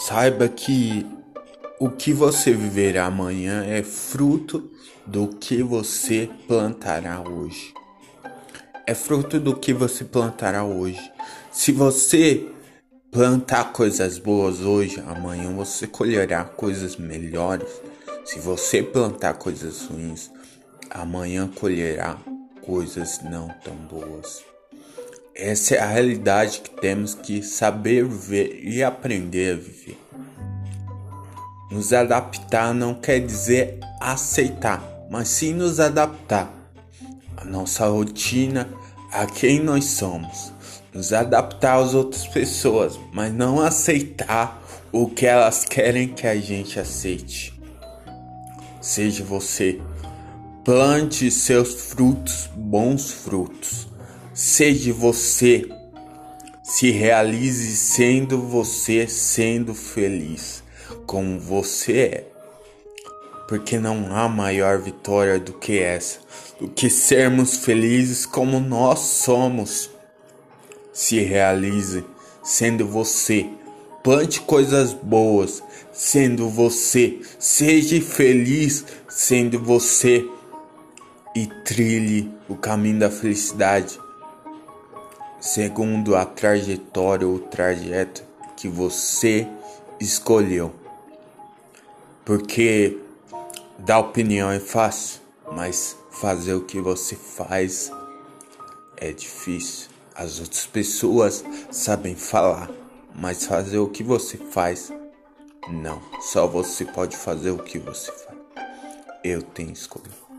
Saiba que o que você viverá amanhã é fruto do que você plantará hoje. É fruto do que você plantará hoje. Se você plantar coisas boas hoje, amanhã você colherá coisas melhores. Se você plantar coisas ruins, amanhã colherá coisas não tão boas. Essa é a realidade que temos que saber ver e aprender a viver. Nos adaptar não quer dizer aceitar, mas sim nos adaptar à nossa rotina, a quem nós somos. Nos adaptar às outras pessoas, mas não aceitar o que elas querem que a gente aceite. Seja você, plante seus frutos, bons frutos. Seja você, se realize sendo você, sendo feliz como você é. Porque não há maior vitória do que essa, do que sermos felizes como nós somos. Se realize sendo você. Plante coisas boas sendo você. Seja feliz sendo você. E trilhe o caminho da felicidade segundo a trajetória ou trajeto que você escolheu. Porque dar opinião é fácil, mas fazer o que você faz é difícil. As outras pessoas sabem falar, mas fazer o que você faz, não. Só você pode fazer o que você faz. Eu tenho escolha.